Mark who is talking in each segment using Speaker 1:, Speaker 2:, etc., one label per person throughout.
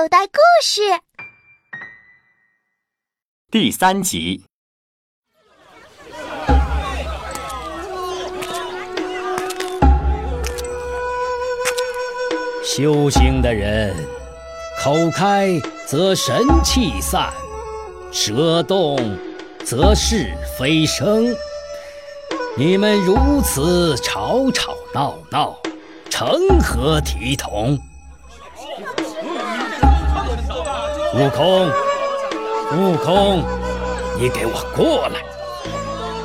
Speaker 1: 口袋故事
Speaker 2: 第三集。
Speaker 3: 修行的人，口开则神气散，舌动则是非生。你们如此吵吵闹闹，成何体统？悟空，悟空，你给我过来！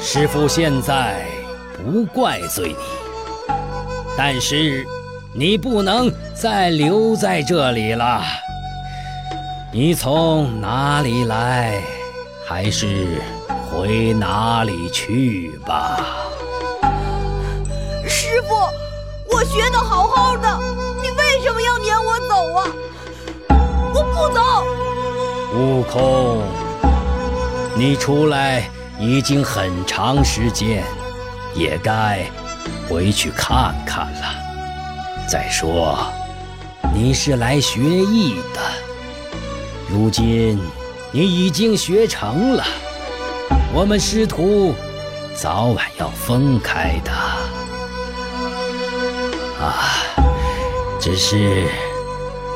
Speaker 3: 师傅现在不怪罪你，但是你不能再留在这里了。你从哪里来，还是回哪里去吧。
Speaker 4: 师傅，我学的好好的，不走。
Speaker 3: 悟空，你出来已经很长时间，也该回去看看了。再说，你是来学艺的，如今你已经学成了，我们师徒早晚要分开的。啊，只是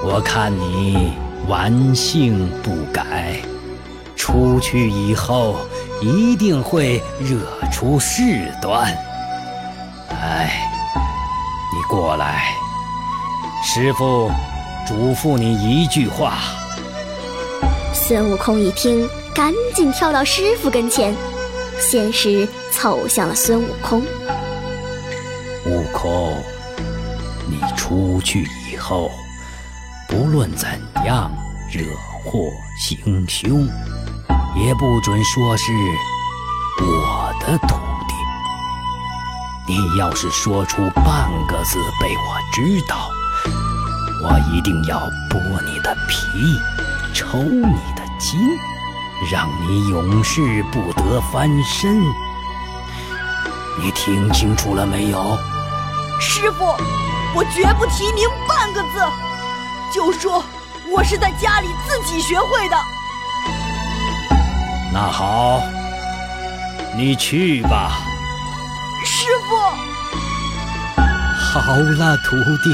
Speaker 3: 我看你。顽性不改，出去以后一定会惹出事端。哎，你过来，师傅嘱咐你一句话。
Speaker 1: 孙悟空一听，赶紧跳到师傅跟前，先是凑向了孙悟空。
Speaker 3: 悟空，你出去以后。不论怎样惹祸行凶，也不准说是我的徒弟。你要是说出半个字被我知道，我一定要剥你的皮，抽你的筋，让你永世不得翻身。你听清楚了没有？
Speaker 4: 师傅，我绝不提您半个字。就说我是在家里自己学会的。
Speaker 3: 那好，你去吧。
Speaker 4: 师傅。
Speaker 3: 好了，徒弟，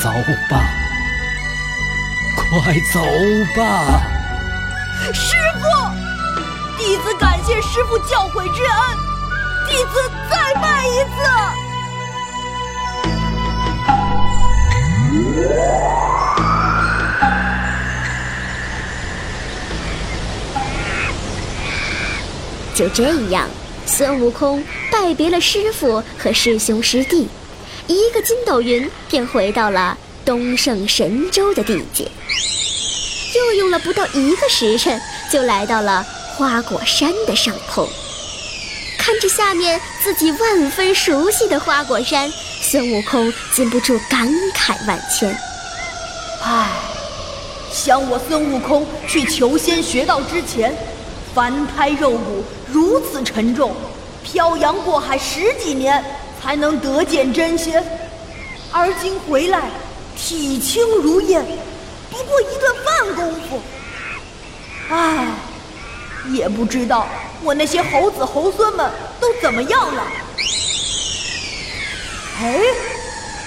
Speaker 3: 走吧，快走吧。
Speaker 4: 师傅，弟子感谢师傅教诲之恩，弟子再拜一次。
Speaker 1: 就这样，孙悟空拜别了师傅和师兄师弟，一个筋斗云便回到了东胜神州的地界。又用了不到一个时辰，就来到了花果山的上空。看着下面自己万分熟悉的花果山，孙悟空禁不住感慨万千。
Speaker 4: 唉，想我孙悟空去求仙学道之前。凡胎肉骨如此沉重，漂洋过海十几年才能得见真仙，而今回来体轻如燕，不过一顿饭功夫。唉，也不知道我那些猴子猴孙们都怎么样了。哎，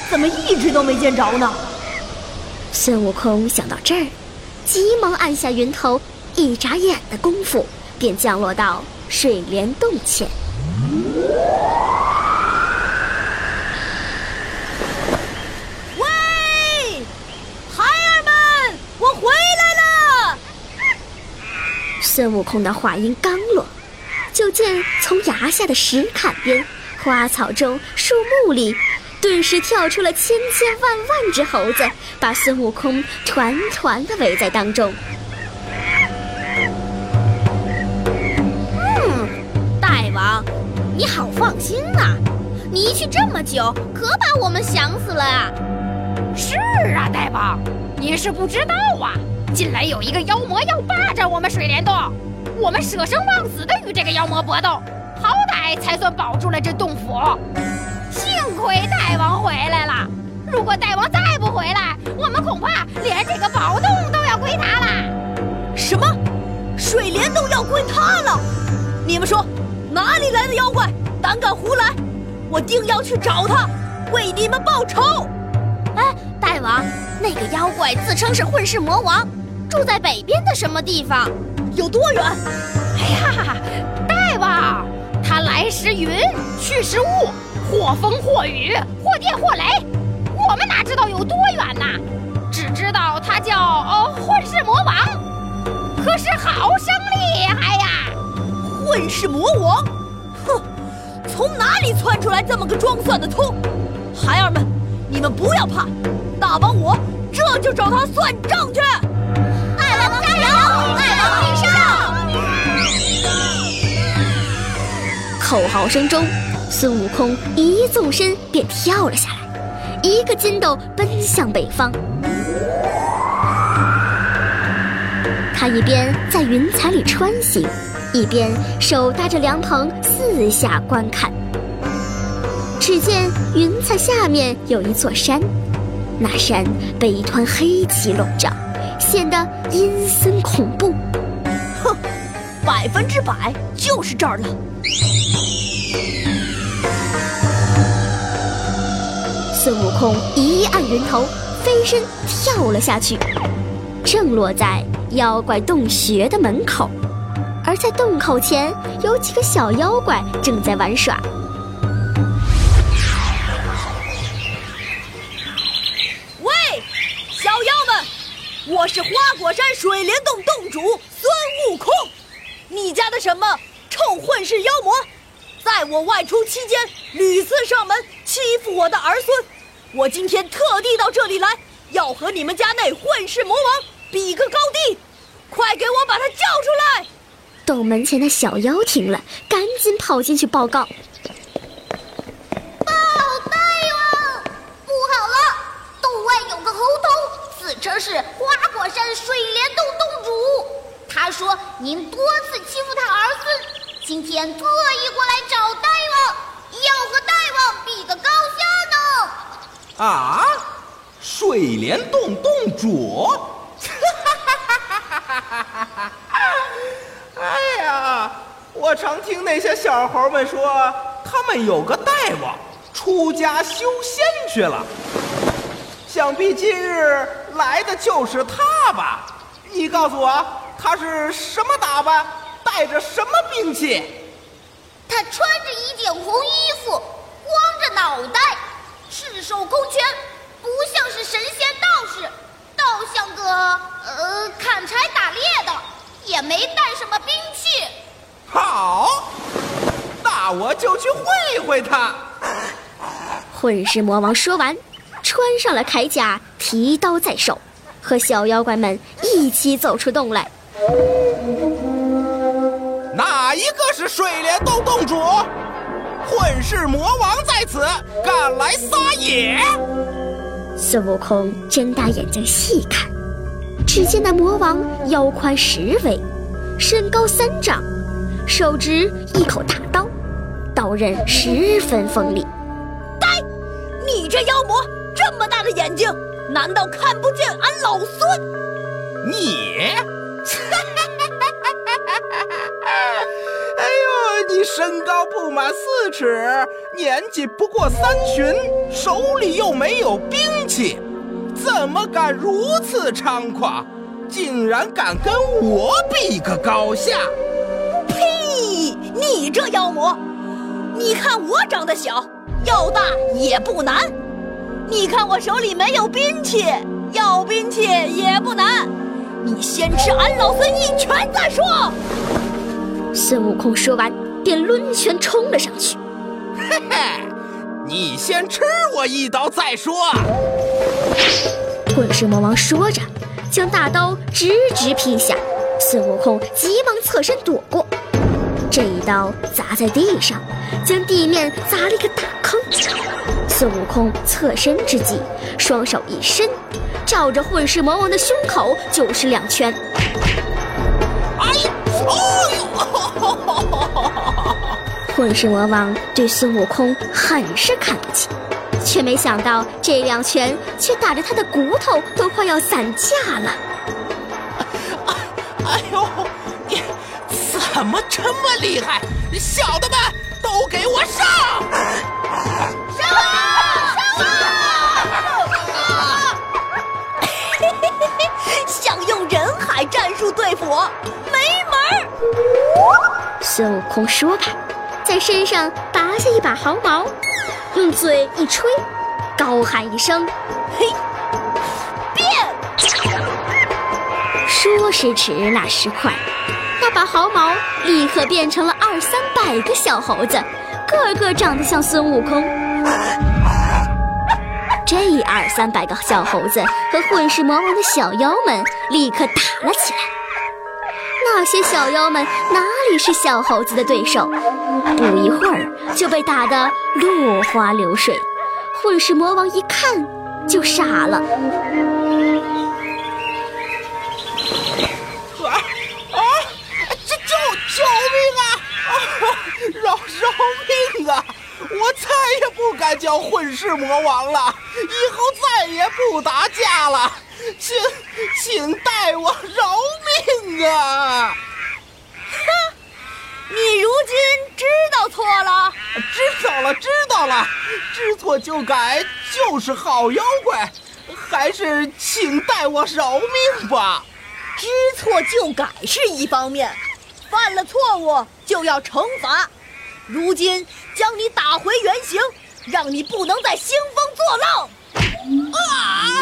Speaker 4: 怎么一直都没见着呢？
Speaker 1: 孙悟空想到这儿，急忙按下云头，一眨眼的功夫。便降落到水帘洞前。
Speaker 4: 喂，孩儿们，我回来了！
Speaker 1: 孙悟空的话音刚落，就见从崖下的石坎边、花草中、树木里，顿时跳出了千千万万只猴子，把孙悟空团团的围在当中。
Speaker 5: 嗯，大王你好放心呐，你一去这么久，可把我们想死了啊！
Speaker 6: 是啊，大王，你是不知道啊，近来有一个妖魔要霸占我们水帘洞，我们舍生忘死的与这个妖魔搏斗，好歹才算保住了这洞府。幸亏大王回来了，如果大王再不回来，我们恐怕连这个宝洞都要归他了。
Speaker 4: 什么？水帘洞要归他了？你们说，哪里来的妖怪胆敢胡来？我定要去找他，为你们报仇！
Speaker 5: 哎，大王，那个妖怪自称是混世魔王，住在北边的什么地方？
Speaker 4: 有多远？
Speaker 6: 时云，去时雾，或风或雨，或电或雷，我们哪知道有多远呐？只知道他叫哦混世魔王，可是好生厉害呀！
Speaker 4: 混世魔王，哼，从哪里窜出来这么个装蒜的秃？孩儿们，你们不要怕，大王我这就找他算账去！
Speaker 5: 大王加油！大王必胜！
Speaker 1: 口号声中，孙悟空一纵身便跳了下来，一个筋斗奔向北方。他一边在云彩里穿行，一边手搭着凉棚四下观看。只见云彩下面有一座山，那山被一团黑气笼罩，显得阴森恐怖。
Speaker 4: 百分之百就是这儿了。
Speaker 1: 孙悟空一按云头，飞身跳了下去，正落在妖怪洞穴的门口。而在洞口前，有几个小妖怪正在玩耍。
Speaker 4: 喂，小妖们，我是花果山水帘洞洞主孙悟空。你家的什么臭混世妖魔，在我外出期间屡次上门欺负我的儿孙。我今天特地到这里来，要和你们家那混世魔王比个高低，快给我把他叫出来！
Speaker 1: 洞门前的小妖听了，赶紧跑进去报告：“
Speaker 5: 您多次欺负他儿孙，今天特意过来找大王，要和大王比个高下呢。”
Speaker 7: 啊！水帘洞洞主，哈哈哈哈哈哈哎呀，我常听那些小猴们说，他们有个大王出家修仙去了，想必今日来的就是他吧？你告诉我，他是什么打扮，带着什么兵器？
Speaker 5: 他穿着一件红衣服，光着脑袋。赤手空拳，不像是神仙道士，倒像个呃砍柴打猎的，也没带什么兵器。
Speaker 7: 好，那我就去会会他。
Speaker 1: 混世魔王说完，穿上了铠甲，提刀在手，和小妖怪们一起走出洞来。
Speaker 7: 哪一个是水帘洞洞主？混世魔王在此，敢来撒野！
Speaker 1: 孙悟空睁大眼睛细看，只见那魔王腰宽十围，身高三丈，手执一口大刀，刀刃十分锋利。
Speaker 4: 呆，你这妖魔，这么大的眼睛，难道看不见俺老孙？
Speaker 7: 你！哎呦，你身高不满四尺，年纪不过三旬，手里又没有兵器，怎么敢如此猖狂？竟然敢跟我比个高下！
Speaker 4: 呸！你这妖魔，你看我长得小，要大也不难；你看我手里没有兵器，要兵器也不难。你先吃俺老孙一拳再说。
Speaker 1: 孙悟空说完，便抡拳冲了上去。
Speaker 7: 嘿嘿，你先吃我一刀再说。
Speaker 1: 混世魔王说着，将大刀直直劈下。孙悟空急忙侧身躲过，这一刀砸在地上，将地面砸了一个大坑。孙悟空侧身之际，双手一伸，照着混世魔王的胸口就是两拳。
Speaker 7: 哦呦！
Speaker 1: 混世魔王对孙悟空很是看不起，却没想到这两拳却打得他的骨头都快要散架了。
Speaker 7: 哎呦，你怎么这么厉害？小的们都给我上！
Speaker 5: 上啊！上
Speaker 4: 啊！嘿嘿嘿嘿，想用人海战术对付我！
Speaker 1: 孙悟空说罢，在身上拔下一把毫毛，用嘴一吹，高喊一声：“
Speaker 4: 嘿，变！”
Speaker 1: 说时迟，那时快，那把毫毛立刻变成了二三百个小猴子，个个长得像孙悟空。这二三百个小猴子和混世魔王的小妖们立刻打了起来。那些小妖们哪里是小猴子的对手？不一会儿就被打得落花流水。混世魔王一看就傻了。
Speaker 7: 啊啊！救救救命啊！啊，饶饶命啊！我再也不敢叫混世魔王了，以后再也不打架了，请请代我饶命啊！
Speaker 4: 哼，你如今知道错了？
Speaker 7: 知道了，知道了，知错就改就是好妖怪，还是请代我饶命吧。
Speaker 4: 知错就改是一方面，犯了错误就要惩罚。如今将你打回原形，让你不能再兴风作浪。
Speaker 7: 啊！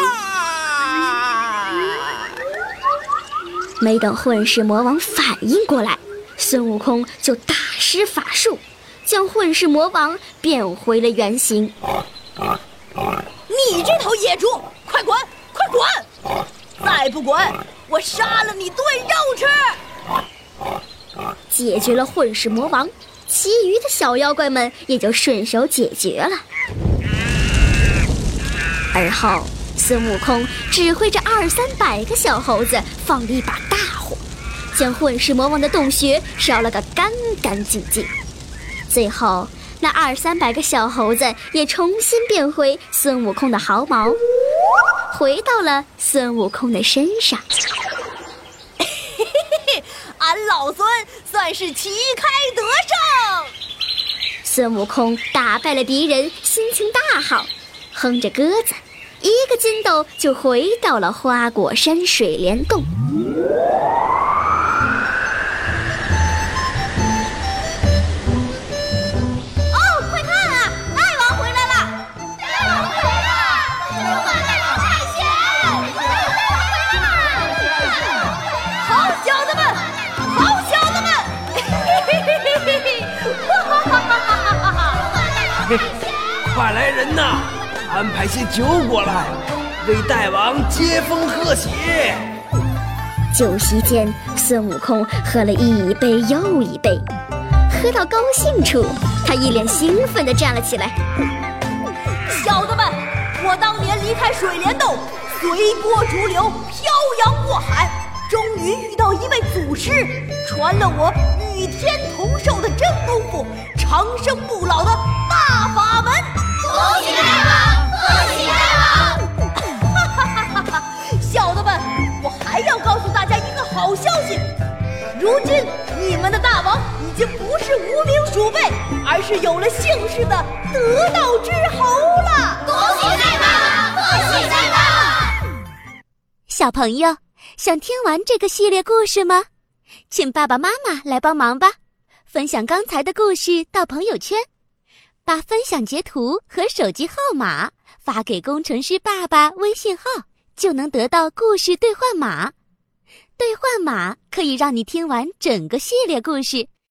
Speaker 1: 没等混世魔王反应过来，孙悟空就大施法术，将混世魔王变回了原形。
Speaker 4: 你这头野猪，快滚，快滚！再不滚，我杀了你炖肉吃！
Speaker 1: 解决了混世魔王。其余的小妖怪们也就顺手解决了。而后，孙悟空指挥着二三百个小猴子放了一把大火，将混世魔王的洞穴烧了个干干净净。最后，那二三百个小猴子也重新变回孙悟空的毫毛，回到了孙悟空的身上。
Speaker 4: 俺老孙算是旗开得胜。
Speaker 1: 孙悟空打败了敌人，心情大好，哼着歌子，一个筋斗就回到了花果山水帘洞。
Speaker 5: 哦，快看啊，大王回来了！大王回来了！大王太贤！大王回来了！
Speaker 4: 好小子们，好小子们！嘿嘿嘿嘿嘿嘿！哈哈哈哈哈哈！
Speaker 8: 嘿，快来人呐，安排些酒过来，为大王接风贺喜。
Speaker 1: 酒席间，孙悟空喝了一杯又一杯，喝到高兴处，他一脸兴奋地站了起来。
Speaker 4: 小的们，我当年离开水帘洞，随波逐流，漂洋过海，终于遇到一位祖师，传了我与天同寿的真功夫，长生不老的大法门。
Speaker 5: 恭喜大王！恭喜大王！
Speaker 4: 哈哈哈哈哈！小的们，我还要告诉大家一个好消息，如今你们的大王已经不是无名鼠辈，而是有了姓氏的得道之猴了。
Speaker 5: 恭喜大王！恭喜大王！
Speaker 9: 小朋友，想听完这个系列故事吗？请爸爸妈妈来帮忙吧，分享刚才的故事到朋友圈，把分享截图和手机号码发给工程师爸爸微信号，就能得到故事兑换码。兑换码可以让你听完整个系列故事。